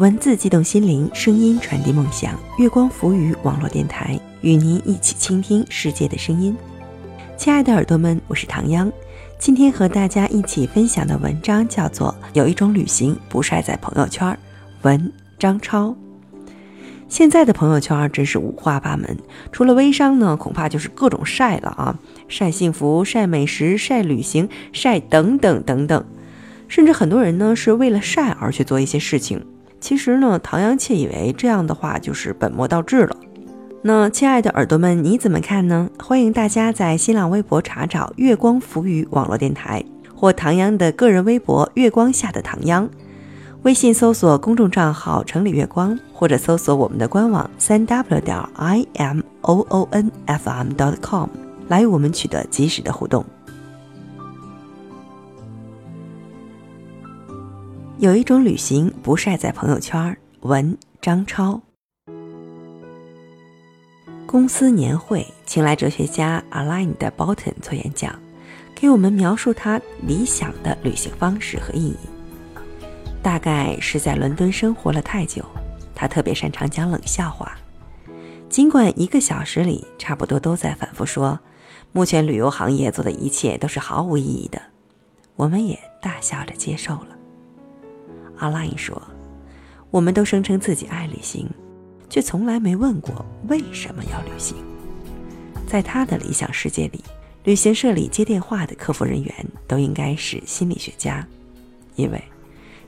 文字激动心灵，声音传递梦想。月光浮语网络电台与您一起倾听世界的声音。亲爱的耳朵们，我是唐央。今天和大家一起分享的文章叫做《有一种旅行不晒在朋友圈》，文张超。现在的朋友圈真是五花八门，除了微商呢，恐怕就是各种晒了啊，晒幸福、晒美食、晒旅行、晒等等等等，甚至很多人呢是为了晒而去做一些事情。其实呢，唐阳窃以为这样的话就是本末倒置了。那亲爱的耳朵们，你怎么看呢？欢迎大家在新浪微博查找“月光浮语”网络电台，或唐阳的个人微博“月光下的唐央”。微信搜索公众账号“城里月光”，或者搜索我们的官网三 w 点 i m o o n f m dot com，来与我们取得及时的互动。有一种旅行不晒在朋友圈。文张超。公司年会请来哲学家 Alain de Botton 做演讲，给我们描述他理想的旅行方式和意义。大概是在伦敦生活了太久，他特别擅长讲冷笑话。尽管一个小时里差不多都在反复说，目前旅游行业做的一切都是毫无意义的，我们也大笑着接受了。阿拉因说：“我们都声称自己爱旅行，却从来没问过为什么要旅行。”在他的理想世界里，旅行社里接电话的客服人员都应该是心理学家，因为。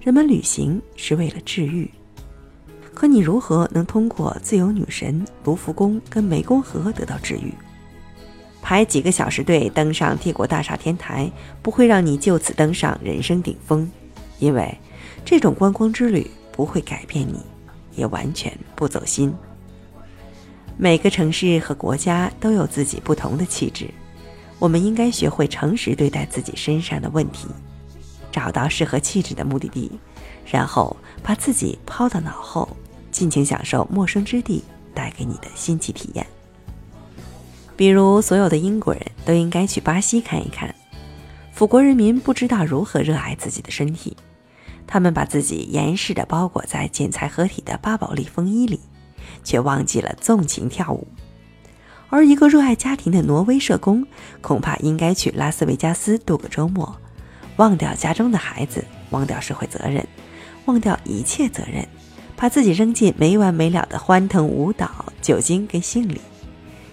人们旅行是为了治愈，可你如何能通过自由女神、卢浮宫跟湄公河得到治愈？排几个小时队登上帝国大厦天台，不会让你就此登上人生顶峰，因为这种观光之旅不会改变你，也完全不走心。每个城市和国家都有自己不同的气质，我们应该学会诚实对待自己身上的问题。找到适合气质的目的地，然后把自己抛到脑后，尽情享受陌生之地带给你的新奇体验。比如，所有的英国人都应该去巴西看一看。法国人民不知道如何热爱自己的身体，他们把自己严实的包裹在剪裁合体的巴宝莉风衣里，却忘记了纵情跳舞。而一个热爱家庭的挪威社工，恐怕应该去拉斯维加斯度个周末。忘掉家中的孩子，忘掉社会责任，忘掉一切责任，把自己扔进没完没了的欢腾舞蹈、酒精跟性里。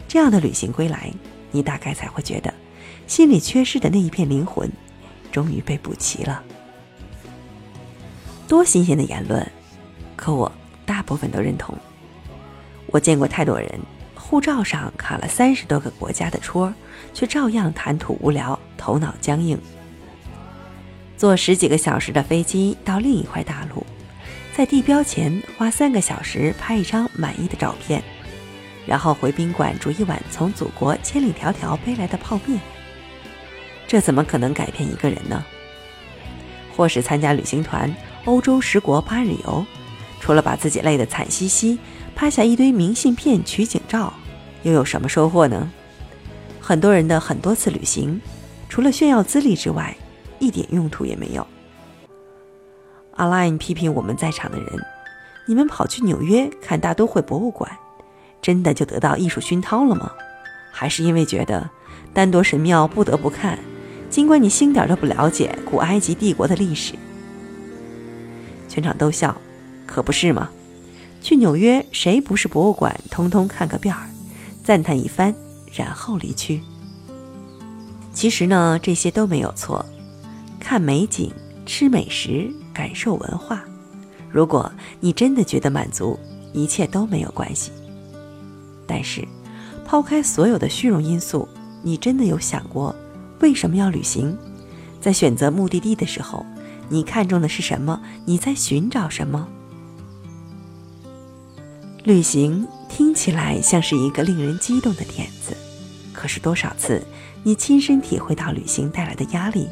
这样的旅行归来，你大概才会觉得，心里缺失的那一片灵魂，终于被补齐了。多新鲜的言论，可我大部分都认同。我见过太多人，护照上卡了三十多个国家的戳，却照样谈吐无聊，头脑僵硬。坐十几个小时的飞机到另一块大陆，在地标前花三个小时拍一张满意的照片，然后回宾馆煮一碗从祖国千里迢迢背来的泡面。这怎么可能改变一个人呢？或是参加旅行团，欧洲十国八日游，除了把自己累得惨兮兮，拍下一堆明信片取景照，又有什么收获呢？很多人的很多次旅行，除了炫耀资历之外，一点用途也没有。阿拉因批评我们在场的人：“你们跑去纽约看大都会博物馆，真的就得到艺术熏陶了吗？还是因为觉得丹铎神庙不得不看，尽管你星点都不了解古埃及帝国的历史？”全场都笑，可不是吗？去纽约谁不是博物馆通通看个遍儿，赞叹一番，然后离去？其实呢，这些都没有错。看美景、吃美食、感受文化，如果你真的觉得满足，一切都没有关系。但是，抛开所有的虚荣因素，你真的有想过为什么要旅行？在选择目的地的时候，你看中的是什么？你在寻找什么？旅行听起来像是一个令人激动的点子，可是多少次你亲身体会到旅行带来的压力？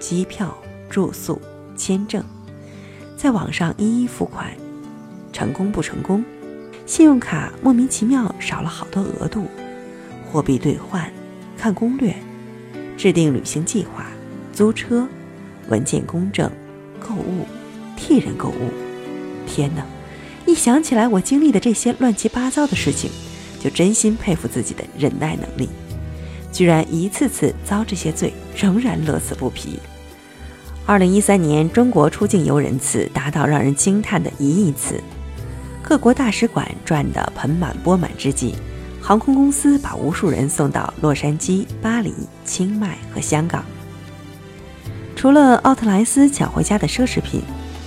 机票、住宿、签证，在网上一一付款，成功不成功？信用卡莫名其妙少了好多额度，货币兑换，看攻略，制定旅行计划，租车，文件公证，购物，替人购物，天哪！一想起来我经历的这些乱七八糟的事情，就真心佩服自己的忍耐能力，居然一次次遭这些罪，仍然乐此不疲。二零一三年，中国出境游人次达到让人惊叹的一亿次，各国大使馆赚得盆满钵满之际，航空公司把无数人送到洛杉矶、巴黎、清迈和香港。除了奥特莱斯抢回家的奢侈品，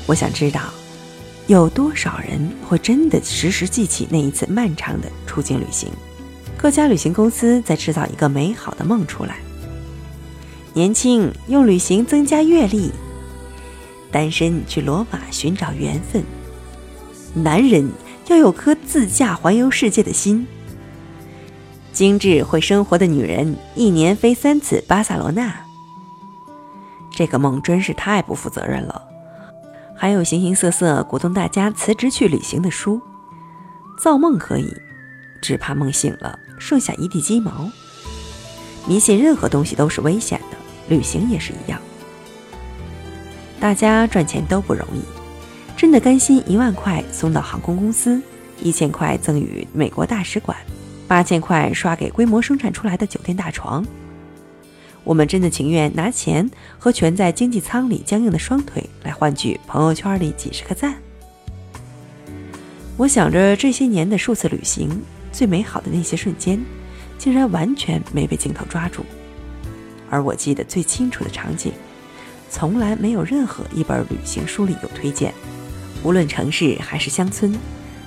我想知道，有多少人会真的时时记起那一次漫长的出境旅行？各家旅行公司在制造一个美好的梦出来：年轻用旅行增加阅历，单身去罗马寻找缘分，男人要有颗自驾环游世界的心，精致会生活的女人一年飞三次巴塞罗那。这个梦真是太不负责任了，还有形形色色鼓动大家辞职去旅行的书，造梦可以，只怕梦醒了剩下一地鸡毛。迷信任何东西都是危险的，旅行也是一样。大家赚钱都不容易，真的甘心一万块送到航空公司，一千块赠予美国大使馆，八千块刷给规模生产出来的酒店大床？我们真的情愿拿钱和蜷在经济舱里僵硬的双腿来换取朋友圈里几十个赞。我想着这些年的数次旅行，最美好的那些瞬间，竟然完全没被镜头抓住。而我记得最清楚的场景，从来没有任何一本旅行书里有推荐。无论城市还是乡村，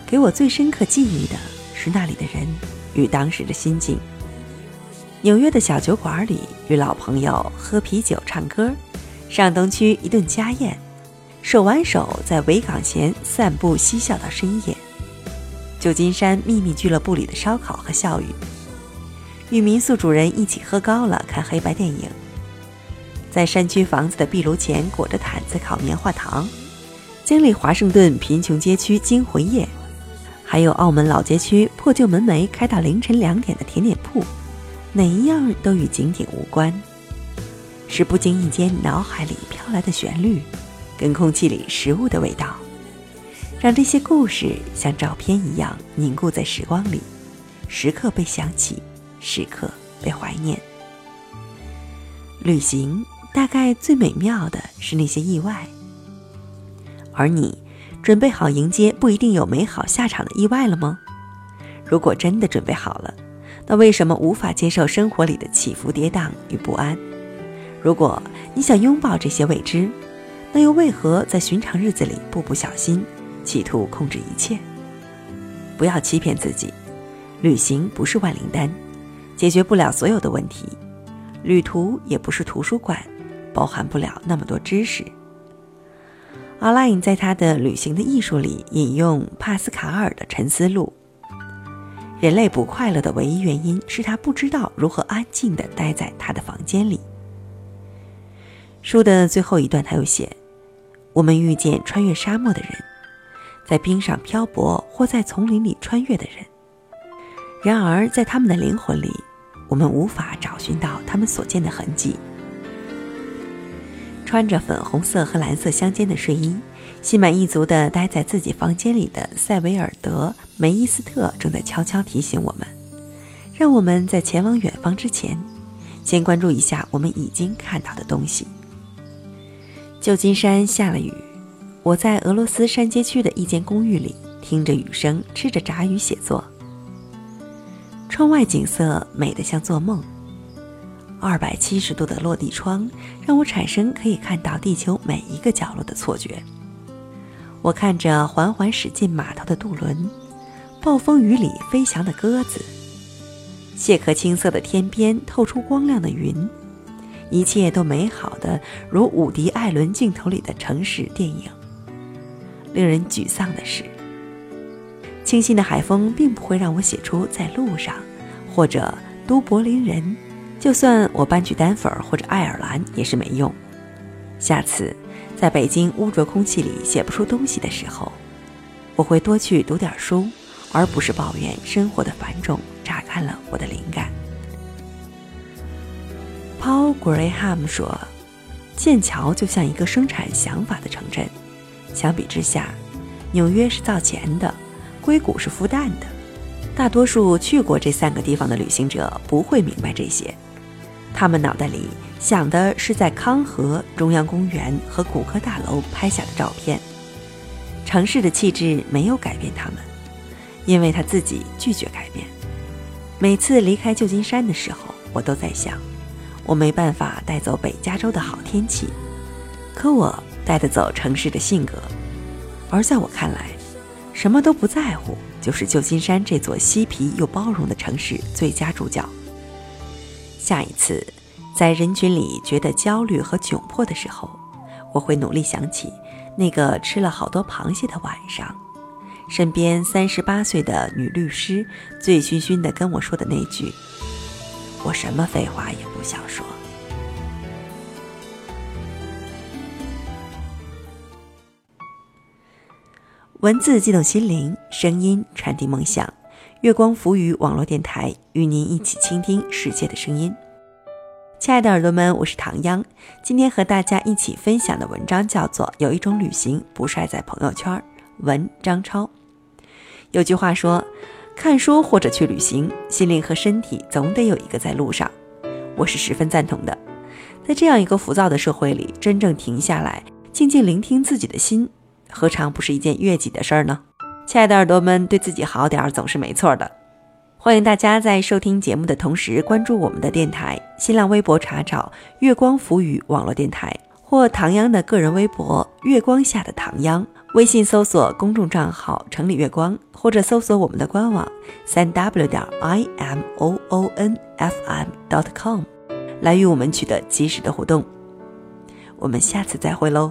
给我最深刻记忆的是那里的人与当时的心境。纽约的小酒馆里，与老朋友喝啤酒、唱歌；上东区一顿家宴，手挽手在维港前散步嬉笑到深夜；旧金山秘密俱乐部里的烧烤和笑语，与民宿主人一起喝高了看黑白电影；在山区房子的壁炉前裹着毯子烤棉花糖；经历华盛顿贫穷街区惊魂夜，还有澳门老街区破旧门楣开到凌晨两点的甜点铺。哪一样都与景点无关，是不经意间脑海里飘来的旋律，跟空气里食物的味道，让这些故事像照片一样凝固在时光里，时刻被想起，时刻被怀念。旅行大概最美妙的是那些意外，而你准备好迎接不一定有美好下场的意外了吗？如果真的准备好了。那为什么无法接受生活里的起伏跌宕与不安？如果你想拥抱这些未知，那又为何在寻常日子里步步小心，企图控制一切？不要欺骗自己，旅行不是万灵丹，解决不了所有的问题；旅途也不是图书馆，包含不了那么多知识。阿拉因在他的《旅行的艺术》里引用帕斯卡尔的沉思录。人类不快乐的唯一原因是他不知道如何安静地待在他的房间里。书的最后一段，他又写：“我们遇见穿越沙漠的人，在冰上漂泊或在丛林里穿越的人。然而，在他们的灵魂里，我们无法找寻到他们所见的痕迹。”穿着粉红色和蓝色相间的睡衣。心满意足地待在自己房间里的塞维尔德·梅伊斯特正在悄悄提醒我们：让我们在前往远方之前，先关注一下我们已经看到的东西。旧金山下了雨，我在俄罗斯山街区的一间公寓里，听着雨声，吃着炸鱼写作。窗外景色美得像做梦，二百七十度的落地窗让我产生可以看到地球每一个角落的错觉。我看着缓缓驶进码头的渡轮，暴风雨里飞翔的鸽子，蟹壳青色的天边透出光亮的云，一切都美好的如伍迪·艾伦镜头里的城市电影。令人沮丧的是，清新的海风并不会让我写出在路上，或者都柏林人。就算我搬去丹佛或者爱尔兰也是没用。下次。在北京污浊空气里写不出东西的时候，我会多去读点书，而不是抱怨生活的繁重榨干了我的灵感。Paul Graham 说：“剑桥就像一个生产想法的城镇，相比之下，纽约是造钱的，硅谷是孵蛋的。大多数去过这三个地方的旅行者不会明白这些，他们脑袋里想的是在康河、中央公园和骨科大楼拍下的照片。城市的气质没有改变他们，因为他自己拒绝改变。每次离开旧金山的时候，我都在想，我没办法带走北加州的好天气，可我带得走城市的性格。而在我看来，什么都不在乎。就是旧金山这座嬉皮又包容的城市最佳主角。下一次，在人群里觉得焦虑和窘迫的时候，我会努力想起那个吃了好多螃蟹的晚上，身边三十八岁的女律师醉醺醺的跟我说的那句：“我什么废话也不想说。”文字激动心灵，声音传递梦想。月光浮语网络电台与您一起倾听世界的声音。亲爱的耳朵们，我是唐央。今天和大家一起分享的文章叫做《有一种旅行不晒在朋友圈》，文张超。有句话说：“看书或者去旅行，心灵和身体总得有一个在路上。”我是十分赞同的。在这样一个浮躁的社会里，真正停下来，静静聆听自己的心。何尝不是一件悦己的事儿呢？亲爱的耳朵们，对自己好点儿总是没错的。欢迎大家在收听节目的同时关注我们的电台，新浪微博查找“月光浮语网络电台”或唐央的个人微博“月光下的唐央”，微信搜索公众账号“城里月光”，或者搜索我们的官网三 w 点 i m o o n f m dot com，来与我们取得及时的互动。我们下次再会喽。